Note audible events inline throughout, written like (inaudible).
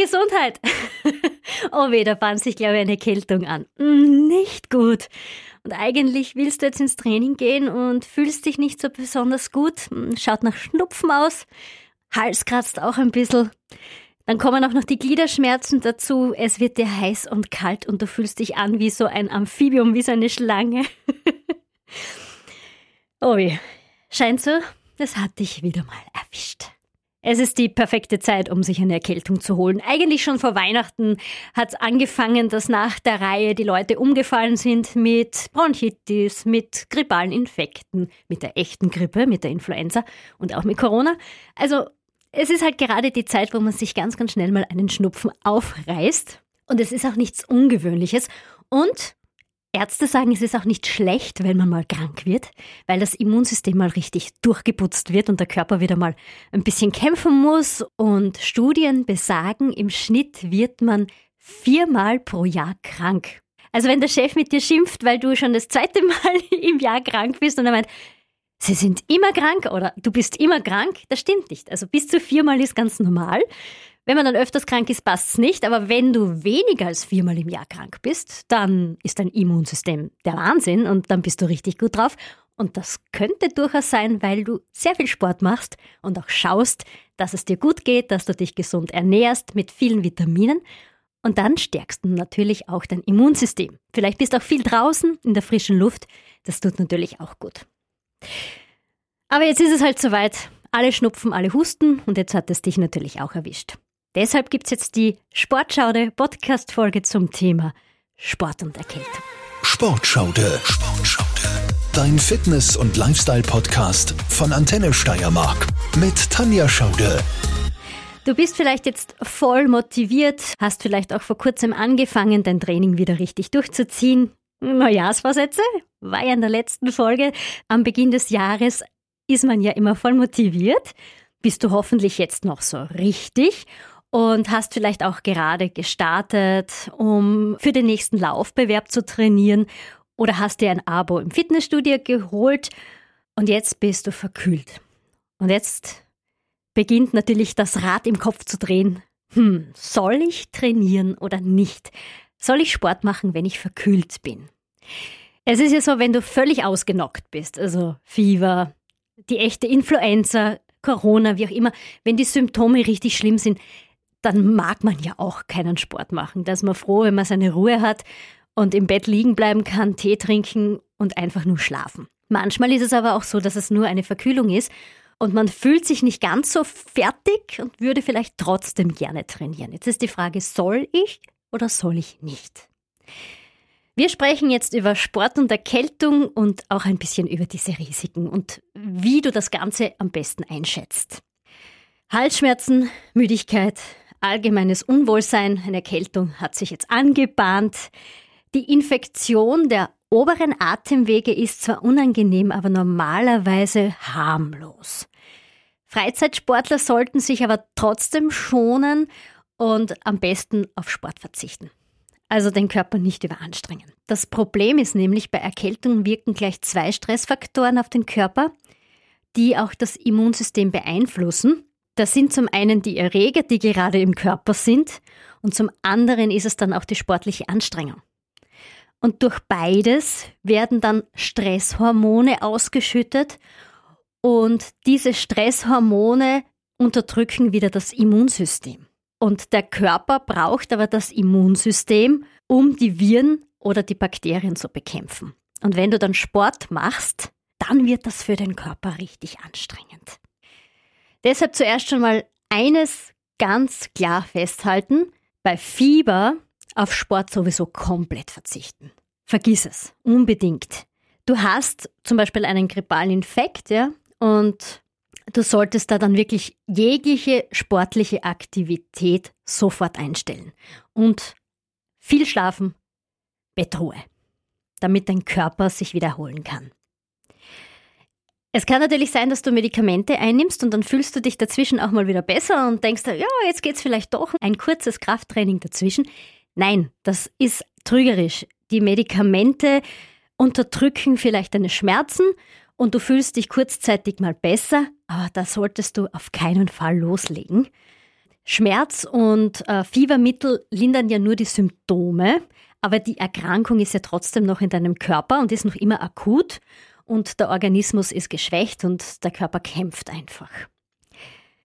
Gesundheit! (laughs) oh weh, da bahnt sich, glaube ich, eine Erkältung an. Mm, nicht gut. Und eigentlich willst du jetzt ins Training gehen und fühlst dich nicht so besonders gut. Mm, schaut nach Schnupfen aus. Hals kratzt auch ein bisschen. Dann kommen auch noch die Gliederschmerzen dazu. Es wird dir heiß und kalt und du fühlst dich an wie so ein Amphibium, wie so eine Schlange. (laughs) oh weh. Scheint so, das hat dich wieder mal erwischt. Es ist die perfekte Zeit, um sich eine Erkältung zu holen. Eigentlich schon vor Weihnachten hat es angefangen, dass nach der Reihe die Leute umgefallen sind mit Bronchitis, mit grippalen Infekten, mit der echten Grippe, mit der Influenza und auch mit Corona. Also es ist halt gerade die Zeit, wo man sich ganz, ganz schnell mal einen Schnupfen aufreißt. Und es ist auch nichts Ungewöhnliches. Und Ärzte sagen, es ist auch nicht schlecht, wenn man mal krank wird, weil das Immunsystem mal richtig durchgeputzt wird und der Körper wieder mal ein bisschen kämpfen muss. Und Studien besagen, im Schnitt wird man viermal pro Jahr krank. Also wenn der Chef mit dir schimpft, weil du schon das zweite Mal (laughs) im Jahr krank bist und er meint, Sie sind immer krank oder du bist immer krank, das stimmt nicht. Also bis zu viermal ist ganz normal. Wenn man dann öfters krank ist, passt es nicht. Aber wenn du weniger als viermal im Jahr krank bist, dann ist dein Immunsystem der Wahnsinn und dann bist du richtig gut drauf. Und das könnte durchaus sein, weil du sehr viel Sport machst und auch schaust, dass es dir gut geht, dass du dich gesund ernährst mit vielen Vitaminen. Und dann stärkst du natürlich auch dein Immunsystem. Vielleicht bist du auch viel draußen in der frischen Luft. Das tut natürlich auch gut. Aber jetzt ist es halt soweit. Alle schnupfen, alle husten und jetzt hat es dich natürlich auch erwischt. Deshalb gibt es jetzt die Sportschaude Podcast-Folge zum Thema Sport und Erkältung. Sportschaude. Sportschaude. Dein Fitness- und Lifestyle-Podcast von Antenne Steiermark mit Tanja Schaude. Du bist vielleicht jetzt voll motiviert, hast vielleicht auch vor kurzem angefangen, dein Training wieder richtig durchzuziehen. Neujahrsvorsätze? War ja in der letzten Folge. Am Beginn des Jahres ist man ja immer voll motiviert. Bist du hoffentlich jetzt noch so richtig? Und hast vielleicht auch gerade gestartet, um für den nächsten Laufbewerb zu trainieren oder hast dir ein Abo im Fitnessstudio geholt und jetzt bist du verkühlt. Und jetzt beginnt natürlich das Rad im Kopf zu drehen. Hm, soll ich trainieren oder nicht? Soll ich Sport machen, wenn ich verkühlt bin? Es ist ja so, wenn du völlig ausgenockt bist, also Fieber, die echte Influenza, Corona, wie auch immer, wenn die Symptome richtig schlimm sind, dann mag man ja auch keinen Sport machen. Da ist man froh, wenn man seine Ruhe hat und im Bett liegen bleiben kann, Tee trinken und einfach nur schlafen. Manchmal ist es aber auch so, dass es nur eine Verkühlung ist und man fühlt sich nicht ganz so fertig und würde vielleicht trotzdem gerne trainieren. Jetzt ist die Frage, soll ich oder soll ich nicht? Wir sprechen jetzt über Sport und Erkältung und auch ein bisschen über diese Risiken und wie du das Ganze am besten einschätzt. Halsschmerzen, Müdigkeit, allgemeines Unwohlsein, eine Erkältung hat sich jetzt angebahnt. Die Infektion der oberen Atemwege ist zwar unangenehm, aber normalerweise harmlos. Freizeitsportler sollten sich aber trotzdem schonen und am besten auf Sport verzichten. Also den Körper nicht überanstrengen. Das Problem ist nämlich, bei Erkältung wirken gleich zwei Stressfaktoren auf den Körper, die auch das Immunsystem beeinflussen. Das sind zum einen die Erreger, die gerade im Körper sind, und zum anderen ist es dann auch die sportliche Anstrengung. Und durch beides werden dann Stresshormone ausgeschüttet und diese Stresshormone unterdrücken wieder das Immunsystem. Und der Körper braucht aber das Immunsystem, um die Viren oder die Bakterien zu bekämpfen. Und wenn du dann Sport machst, dann wird das für den Körper richtig anstrengend. Deshalb zuerst schon mal eines ganz klar festhalten. Bei Fieber auf Sport sowieso komplett verzichten. Vergiss es, unbedingt. Du hast zum Beispiel einen grippalen Infekt, ja, und du solltest da dann wirklich jegliche sportliche Aktivität sofort einstellen. Und viel schlafen, Bettruhe, damit dein Körper sich wiederholen kann. Es kann natürlich sein, dass du Medikamente einnimmst und dann fühlst du dich dazwischen auch mal wieder besser und denkst, ja, jetzt geht's vielleicht doch ein kurzes Krafttraining dazwischen. Nein, das ist trügerisch. Die Medikamente unterdrücken vielleicht deine Schmerzen und du fühlst dich kurzzeitig mal besser, aber da solltest du auf keinen Fall loslegen. Schmerz und äh, Fiebermittel lindern ja nur die Symptome, aber die Erkrankung ist ja trotzdem noch in deinem Körper und ist noch immer akut und der Organismus ist geschwächt und der Körper kämpft einfach.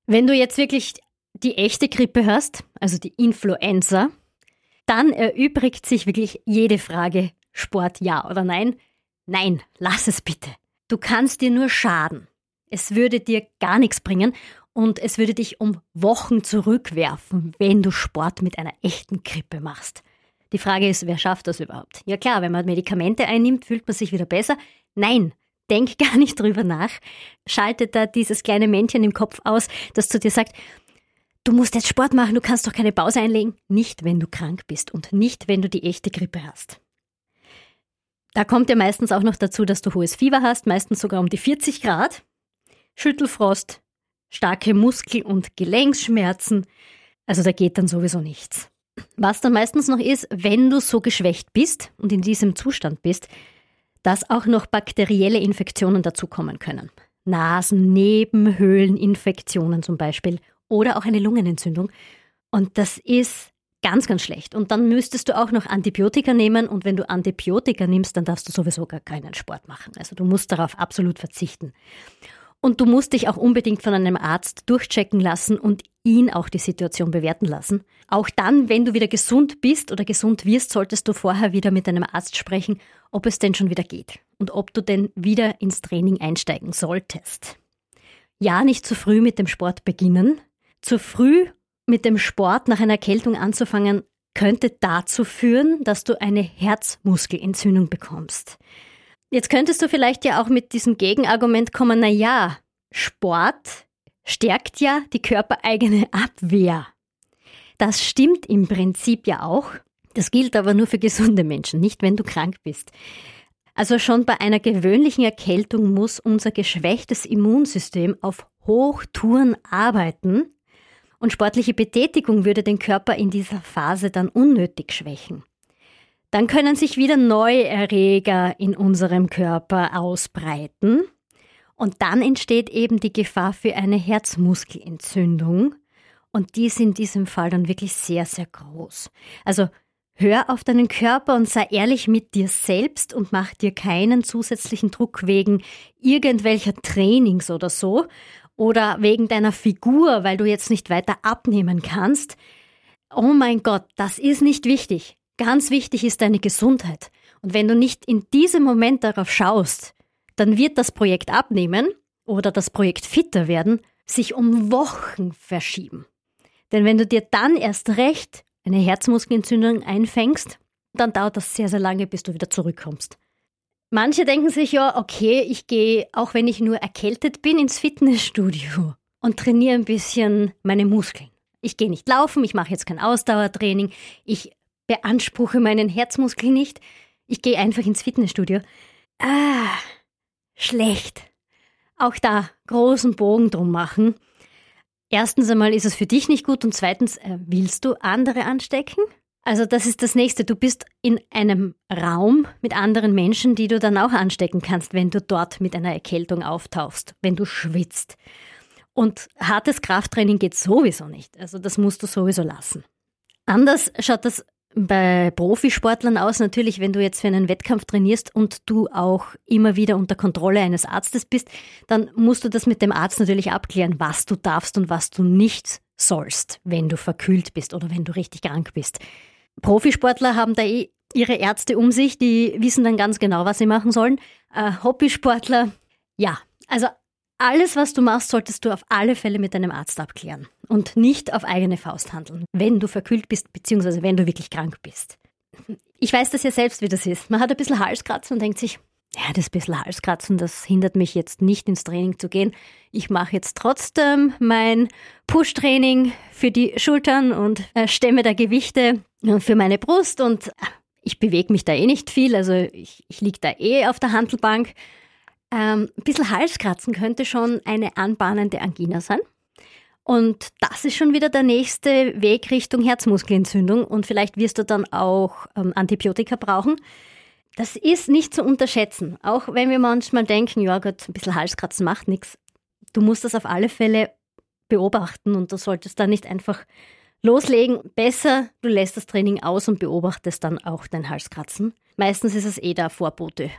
Wenn du jetzt wirklich die echte Grippe hast, also die Influenza, dann erübrigt sich wirklich jede Frage Sport ja oder nein. Nein, lass es bitte. Du kannst dir nur schaden. Es würde dir gar nichts bringen und es würde dich um Wochen zurückwerfen, wenn du Sport mit einer echten Grippe machst. Die Frage ist, wer schafft das überhaupt? Ja klar, wenn man Medikamente einnimmt, fühlt man sich wieder besser. Nein, denk (laughs) gar nicht drüber nach. Schaltet da dieses kleine Männchen im Kopf aus, das zu dir sagt, du musst jetzt Sport machen, du kannst doch keine Pause einlegen. Nicht, wenn du krank bist und nicht, wenn du die echte Grippe hast. Da kommt ja meistens auch noch dazu, dass du hohes Fieber hast, meistens sogar um die 40 Grad, Schüttelfrost, starke Muskel- und Gelenksschmerzen. Also da geht dann sowieso nichts. Was dann meistens noch ist, wenn du so geschwächt bist und in diesem Zustand bist, dass auch noch bakterielle Infektionen dazukommen können. Nasennebenhöhleninfektionen zum Beispiel oder auch eine Lungenentzündung. Und das ist ganz, ganz schlecht. Und dann müsstest du auch noch Antibiotika nehmen. Und wenn du Antibiotika nimmst, dann darfst du sowieso gar keinen Sport machen. Also du musst darauf absolut verzichten. Und du musst dich auch unbedingt von einem Arzt durchchecken lassen und ihn auch die Situation bewerten lassen. Auch dann, wenn du wieder gesund bist oder gesund wirst, solltest du vorher wieder mit einem Arzt sprechen, ob es denn schon wieder geht und ob du denn wieder ins Training einsteigen solltest. Ja, nicht zu früh mit dem Sport beginnen. Zu früh mit dem Sport nach einer Erkältung anzufangen, könnte dazu führen, dass du eine Herzmuskelentzündung bekommst. Jetzt könntest du vielleicht ja auch mit diesem Gegenargument kommen, na ja, Sport stärkt ja die körpereigene Abwehr. Das stimmt im Prinzip ja auch. Das gilt aber nur für gesunde Menschen, nicht wenn du krank bist. Also schon bei einer gewöhnlichen Erkältung muss unser geschwächtes Immunsystem auf Hochtouren arbeiten und sportliche Betätigung würde den Körper in dieser Phase dann unnötig schwächen. Dann können sich wieder neue Erreger in unserem Körper ausbreiten und dann entsteht eben die Gefahr für eine Herzmuskelentzündung und die ist in diesem Fall dann wirklich sehr, sehr groß. Also hör auf deinen Körper und sei ehrlich mit dir selbst und mach dir keinen zusätzlichen Druck wegen irgendwelcher Trainings oder so oder wegen deiner Figur, weil du jetzt nicht weiter abnehmen kannst. Oh mein Gott, das ist nicht wichtig. Ganz wichtig ist deine Gesundheit. Und wenn du nicht in diesem Moment darauf schaust, dann wird das Projekt abnehmen oder das Projekt fitter werden, sich um Wochen verschieben. Denn wenn du dir dann erst recht eine Herzmuskelentzündung einfängst, dann dauert das sehr, sehr lange, bis du wieder zurückkommst. Manche denken sich ja, okay, ich gehe, auch wenn ich nur erkältet bin, ins Fitnessstudio und trainiere ein bisschen meine Muskeln. Ich gehe nicht laufen, ich mache jetzt kein Ausdauertraining, ich beanspruche meinen Herzmuskel nicht. Ich gehe einfach ins Fitnessstudio. Ah, schlecht. Auch da großen Bogen drum machen. Erstens einmal ist es für dich nicht gut und zweitens äh, willst du andere anstecken? Also das ist das nächste. Du bist in einem Raum mit anderen Menschen, die du dann auch anstecken kannst, wenn du dort mit einer Erkältung auftauchst, wenn du schwitzt. Und hartes Krafttraining geht sowieso nicht. Also das musst du sowieso lassen. Anders schaut das bei Profisportlern aus, natürlich, wenn du jetzt für einen Wettkampf trainierst und du auch immer wieder unter Kontrolle eines Arztes bist, dann musst du das mit dem Arzt natürlich abklären, was du darfst und was du nicht sollst, wenn du verkühlt bist oder wenn du richtig krank bist. Profisportler haben da eh ihre Ärzte um sich, die wissen dann ganz genau, was sie machen sollen. Äh, Hobbysportler, ja, also alles, was du machst, solltest du auf alle Fälle mit deinem Arzt abklären und nicht auf eigene Faust handeln, wenn du verkühlt bist, beziehungsweise wenn du wirklich krank bist. Ich weiß das ja selbst, wie das ist. Man hat ein bisschen Halskratzen und denkt sich, ja, das bisschen Halskratzen, das hindert mich jetzt nicht ins Training zu gehen. Ich mache jetzt trotzdem mein Push-Training für die Schultern und äh, stemme da Gewichte für meine Brust und äh, ich bewege mich da eh nicht viel, also ich, ich liege da eh auf der Handelbank ähm, ein bisschen Halskratzen könnte schon eine anbahnende Angina sein. Und das ist schon wieder der nächste Weg Richtung Herzmuskelentzündung und vielleicht wirst du dann auch ähm, Antibiotika brauchen. Das ist nicht zu unterschätzen, auch wenn wir manchmal denken, ja Gott, ein bisschen Halskratzen macht nichts. Du musst das auf alle Fälle beobachten und du solltest da nicht einfach loslegen. Besser, du lässt das Training aus und beobachtest dann auch dein Halskratzen. Meistens ist es eh der Vorbote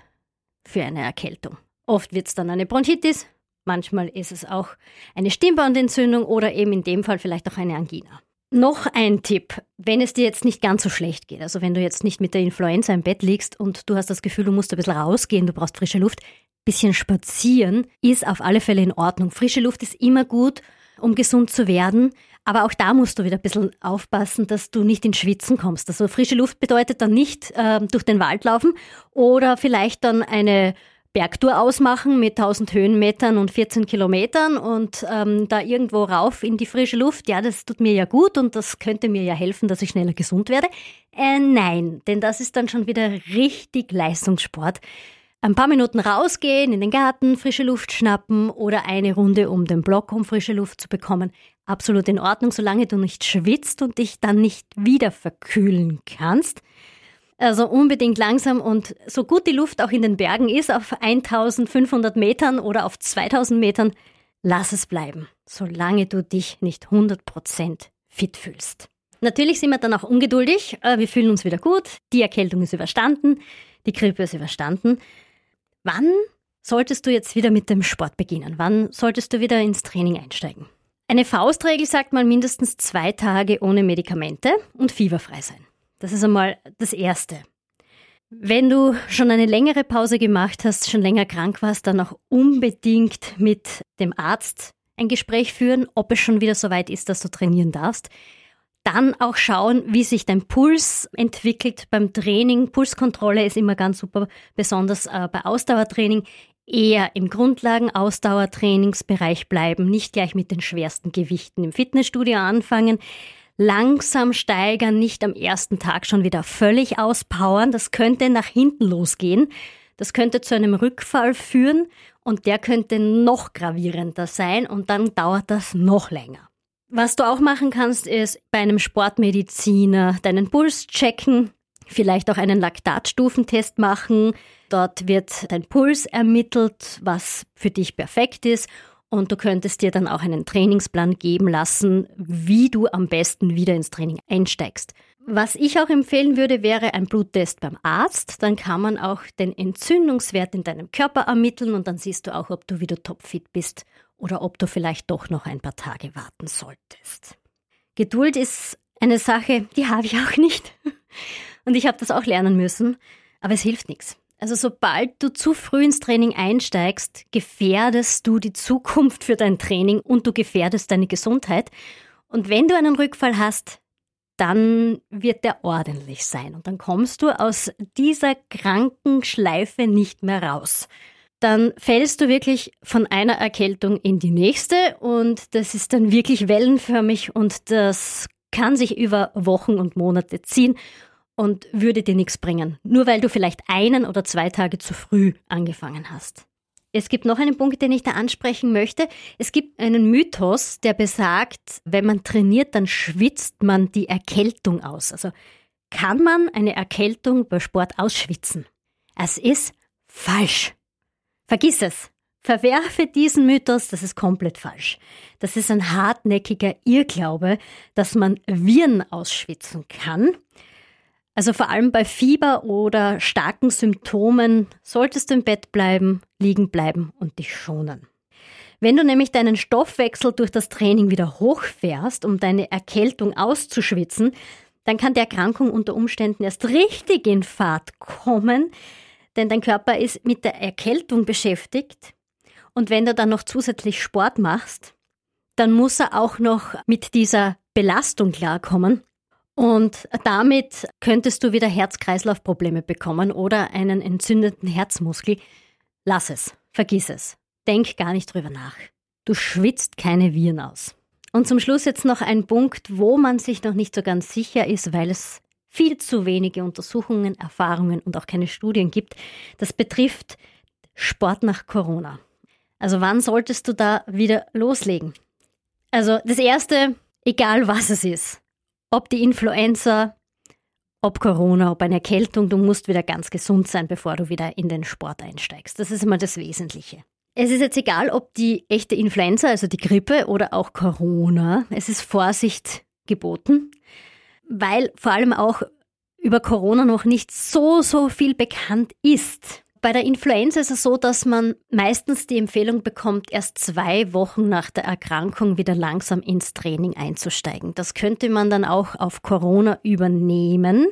für eine Erkältung. Oft wird es dann eine Bronchitis, manchmal ist es auch eine Stimmbandentzündung oder eben in dem Fall vielleicht auch eine Angina. Noch ein Tipp, wenn es dir jetzt nicht ganz so schlecht geht, also wenn du jetzt nicht mit der Influenza im Bett liegst und du hast das Gefühl, du musst ein bisschen rausgehen, du brauchst frische Luft, bisschen spazieren ist auf alle Fälle in Ordnung. Frische Luft ist immer gut, um gesund zu werden. Aber auch da musst du wieder ein bisschen aufpassen, dass du nicht ins Schwitzen kommst. Also frische Luft bedeutet dann nicht äh, durch den Wald laufen oder vielleicht dann eine Bergtour ausmachen mit 1000 Höhenmetern und 14 Kilometern und ähm, da irgendwo rauf in die frische Luft. Ja, das tut mir ja gut und das könnte mir ja helfen, dass ich schneller gesund werde. Äh, nein, denn das ist dann schon wieder richtig Leistungssport ein paar Minuten rausgehen, in den Garten, frische Luft schnappen oder eine Runde um den Block, um frische Luft zu bekommen. Absolut in Ordnung, solange du nicht schwitzt und dich dann nicht wieder verkühlen kannst. Also unbedingt langsam und so gut die Luft auch in den Bergen ist, auf 1500 Metern oder auf 2000 Metern, lass es bleiben, solange du dich nicht 100% fit fühlst. Natürlich sind wir dann auch ungeduldig, wir fühlen uns wieder gut, die Erkältung ist überstanden, die Grippe ist überstanden. Wann solltest du jetzt wieder mit dem Sport beginnen? Wann solltest du wieder ins Training einsteigen? Eine Faustregel sagt mal mindestens zwei Tage ohne Medikamente und fieberfrei sein. Das ist einmal das Erste. Wenn du schon eine längere Pause gemacht hast, schon länger krank warst, dann auch unbedingt mit dem Arzt ein Gespräch führen, ob es schon wieder so weit ist, dass du trainieren darfst. Dann auch schauen, wie sich dein Puls entwickelt beim Training. Pulskontrolle ist immer ganz super, besonders äh, bei Ausdauertraining. Eher im Grundlagen-Ausdauertrainingsbereich bleiben, nicht gleich mit den schwersten Gewichten im Fitnessstudio anfangen. Langsam steigern, nicht am ersten Tag schon wieder völlig auspowern. Das könnte nach hinten losgehen. Das könnte zu einem Rückfall führen und der könnte noch gravierender sein und dann dauert das noch länger. Was du auch machen kannst, ist bei einem Sportmediziner deinen Puls checken, vielleicht auch einen Laktatstufentest machen. Dort wird dein Puls ermittelt, was für dich perfekt ist. Und du könntest dir dann auch einen Trainingsplan geben lassen, wie du am besten wieder ins Training einsteigst. Was ich auch empfehlen würde, wäre ein Bluttest beim Arzt. Dann kann man auch den Entzündungswert in deinem Körper ermitteln und dann siehst du auch, ob du wieder topfit bist oder ob du vielleicht doch noch ein paar Tage warten solltest. Geduld ist eine Sache, die habe ich auch nicht. (laughs) Und ich habe das auch lernen müssen, aber es hilft nichts. Also sobald du zu früh ins Training einsteigst, gefährdest du die Zukunft für dein Training und du gefährdest deine Gesundheit. Und wenn du einen Rückfall hast, dann wird der ordentlich sein und dann kommst du aus dieser kranken Schleife nicht mehr raus dann fällst du wirklich von einer Erkältung in die nächste und das ist dann wirklich wellenförmig und das kann sich über Wochen und Monate ziehen und würde dir nichts bringen, nur weil du vielleicht einen oder zwei Tage zu früh angefangen hast. Es gibt noch einen Punkt, den ich da ansprechen möchte. Es gibt einen Mythos, der besagt, wenn man trainiert, dann schwitzt man die Erkältung aus. Also kann man eine Erkältung bei Sport ausschwitzen? Es ist falsch. Vergiss es. Verwerfe diesen Mythos, das ist komplett falsch. Das ist ein hartnäckiger Irrglaube, dass man Viren ausschwitzen kann. Also vor allem bei Fieber oder starken Symptomen solltest du im Bett bleiben, liegen bleiben und dich schonen. Wenn du nämlich deinen Stoffwechsel durch das Training wieder hochfährst, um deine Erkältung auszuschwitzen, dann kann die Erkrankung unter Umständen erst richtig in Fahrt kommen, denn dein Körper ist mit der Erkältung beschäftigt. Und wenn du dann noch zusätzlich Sport machst, dann muss er auch noch mit dieser Belastung klarkommen. Und damit könntest du wieder Herz-Kreislauf-Probleme bekommen oder einen entzündeten Herzmuskel. Lass es, vergiss es. Denk gar nicht drüber nach. Du schwitzt keine Viren aus. Und zum Schluss jetzt noch ein Punkt, wo man sich noch nicht so ganz sicher ist, weil es viel zu wenige Untersuchungen, Erfahrungen und auch keine Studien gibt. Das betrifft Sport nach Corona. Also wann solltest du da wieder loslegen? Also das Erste, egal was es ist, ob die Influenza, ob Corona, ob eine Erkältung, du musst wieder ganz gesund sein, bevor du wieder in den Sport einsteigst. Das ist immer das Wesentliche. Es ist jetzt egal, ob die echte Influenza, also die Grippe oder auch Corona. Es ist Vorsicht geboten, weil vor allem auch über Corona noch nicht so, so viel bekannt ist. Bei der Influenza ist es so, dass man meistens die Empfehlung bekommt, erst zwei Wochen nach der Erkrankung wieder langsam ins Training einzusteigen. Das könnte man dann auch auf Corona übernehmen.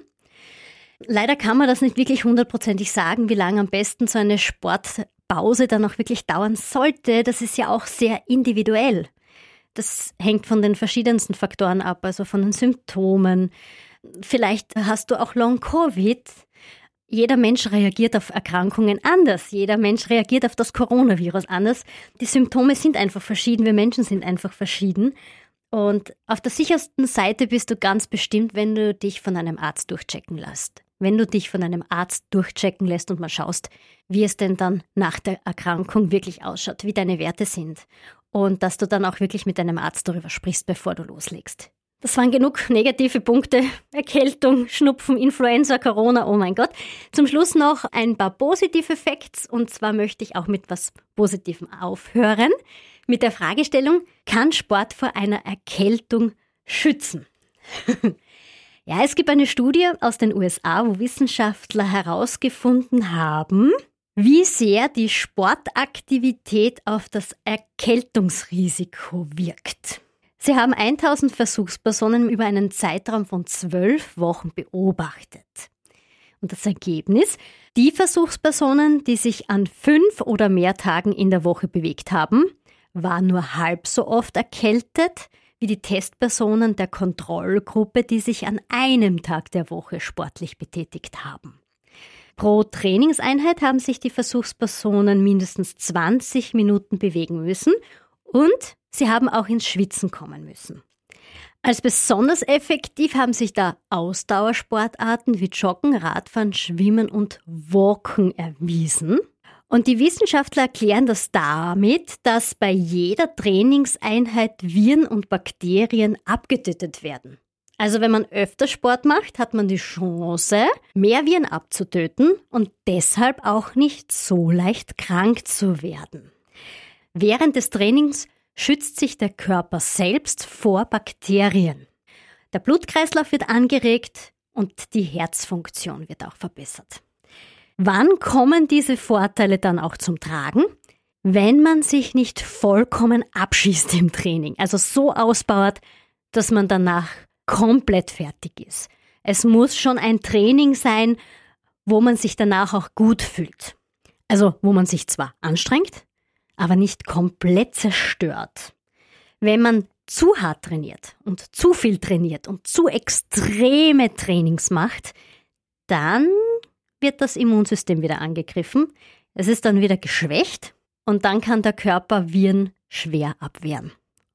Leider kann man das nicht wirklich hundertprozentig sagen, wie lange am besten so eine Sportpause dann auch wirklich dauern sollte. Das ist ja auch sehr individuell. Das hängt von den verschiedensten Faktoren ab, also von den Symptomen. Vielleicht hast du auch Long-Covid jeder Mensch reagiert auf Erkrankungen anders. Jeder Mensch reagiert auf das Coronavirus anders. Die Symptome sind einfach verschieden. Wir Menschen sind einfach verschieden. Und auf der sichersten Seite bist du ganz bestimmt, wenn du dich von einem Arzt durchchecken lässt. Wenn du dich von einem Arzt durchchecken lässt und mal schaust, wie es denn dann nach der Erkrankung wirklich ausschaut, wie deine Werte sind. Und dass du dann auch wirklich mit deinem Arzt darüber sprichst, bevor du loslegst. Das waren genug negative Punkte. Erkältung, Schnupfen, Influenza, Corona, oh mein Gott. Zum Schluss noch ein paar positive Facts. Und zwar möchte ich auch mit was Positivem aufhören. Mit der Fragestellung, kann Sport vor einer Erkältung schützen? (laughs) ja, es gibt eine Studie aus den USA, wo Wissenschaftler herausgefunden haben, wie sehr die Sportaktivität auf das Erkältungsrisiko wirkt. Sie haben 1000 Versuchspersonen über einen Zeitraum von zwölf Wochen beobachtet. Und das Ergebnis? Die Versuchspersonen, die sich an fünf oder mehr Tagen in der Woche bewegt haben, waren nur halb so oft erkältet wie die Testpersonen der Kontrollgruppe, die sich an einem Tag der Woche sportlich betätigt haben. Pro Trainingseinheit haben sich die Versuchspersonen mindestens 20 Minuten bewegen müssen und Sie haben auch ins Schwitzen kommen müssen. Als besonders effektiv haben sich da Ausdauersportarten wie Joggen, Radfahren, Schwimmen und Walken erwiesen. Und die Wissenschaftler erklären das damit, dass bei jeder Trainingseinheit Viren und Bakterien abgetötet werden. Also wenn man öfter Sport macht, hat man die Chance, mehr Viren abzutöten und deshalb auch nicht so leicht krank zu werden. Während des Trainings schützt sich der Körper selbst vor Bakterien. Der Blutkreislauf wird angeregt und die Herzfunktion wird auch verbessert. Wann kommen diese Vorteile dann auch zum Tragen? Wenn man sich nicht vollkommen abschießt im Training, also so ausbaut, dass man danach komplett fertig ist. Es muss schon ein Training sein, wo man sich danach auch gut fühlt. Also wo man sich zwar anstrengt, aber nicht komplett zerstört. Wenn man zu hart trainiert und zu viel trainiert und zu extreme Trainings macht, dann wird das Immunsystem wieder angegriffen, es ist dann wieder geschwächt und dann kann der Körper Viren schwer abwehren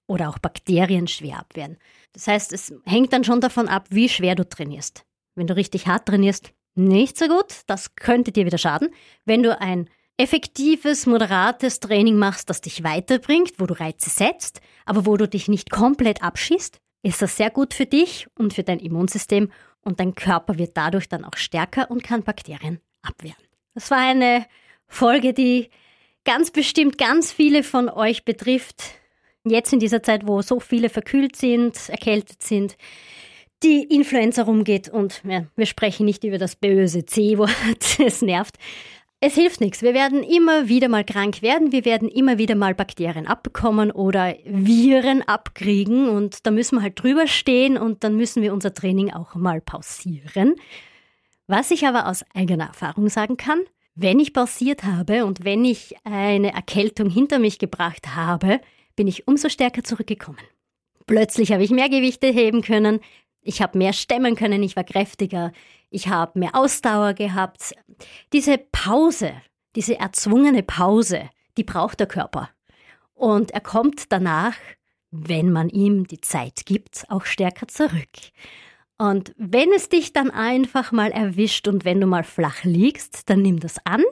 oder auch Bakterien schwer abwehren. Das heißt, es hängt dann schon davon ab, wie schwer du trainierst. Wenn du richtig hart trainierst, nicht so gut, das könnte dir wieder schaden. Wenn du ein effektives, moderates Training machst, das dich weiterbringt, wo du Reize setzt, aber wo du dich nicht komplett abschießt, ist das sehr gut für dich und für dein Immunsystem und dein Körper wird dadurch dann auch stärker und kann Bakterien abwehren. Das war eine Folge, die ganz bestimmt ganz viele von euch betrifft. Jetzt in dieser Zeit, wo so viele verkühlt sind, erkältet sind, die Influenza rumgeht und ja, wir sprechen nicht über das böse C-Wort, es (laughs) nervt, es hilft nichts. Wir werden immer wieder mal krank werden. Wir werden immer wieder mal Bakterien abbekommen oder Viren abkriegen. Und da müssen wir halt drüber stehen und dann müssen wir unser Training auch mal pausieren. Was ich aber aus eigener Erfahrung sagen kann, wenn ich pausiert habe und wenn ich eine Erkältung hinter mich gebracht habe, bin ich umso stärker zurückgekommen. Plötzlich habe ich mehr Gewichte heben können, ich habe mehr stemmen können, ich war kräftiger, ich habe mehr Ausdauer gehabt. Diese Pause, diese erzwungene Pause, die braucht der Körper. Und er kommt danach, wenn man ihm die Zeit gibt, auch stärker zurück. Und wenn es dich dann einfach mal erwischt und wenn du mal flach liegst, dann nimm das an,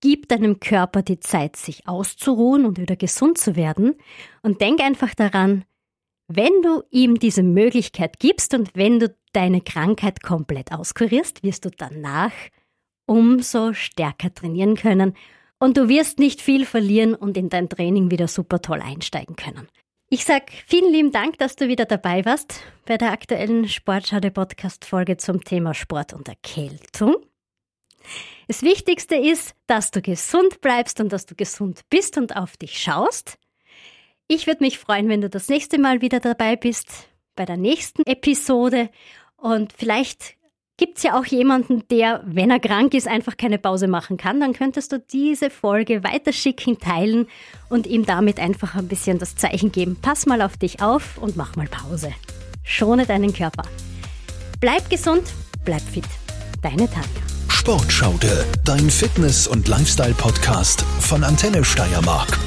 gib deinem Körper die Zeit, sich auszuruhen und wieder gesund zu werden und denk einfach daran, wenn du ihm diese Möglichkeit gibst und wenn du deine Krankheit komplett auskurierst, wirst du danach umso stärker trainieren können und du wirst nicht viel verlieren und in dein Training wieder super toll einsteigen können. Ich sag vielen lieben Dank, dass du wieder dabei warst bei der aktuellen Sportschade Podcast Folge zum Thema Sport und Erkältung. Das Wichtigste ist, dass du gesund bleibst und dass du gesund bist und auf dich schaust. Ich würde mich freuen, wenn du das nächste Mal wieder dabei bist bei der nächsten Episode und vielleicht Gibt es ja auch jemanden, der, wenn er krank ist, einfach keine Pause machen kann, dann könntest du diese Folge weiterschicken, teilen und ihm damit einfach ein bisschen das Zeichen geben. Pass mal auf dich auf und mach mal Pause. Schone deinen Körper. Bleib gesund, bleib fit. Deine Tanja. Sportschaude, dein Fitness- und Lifestyle-Podcast von Antenne Steiermark.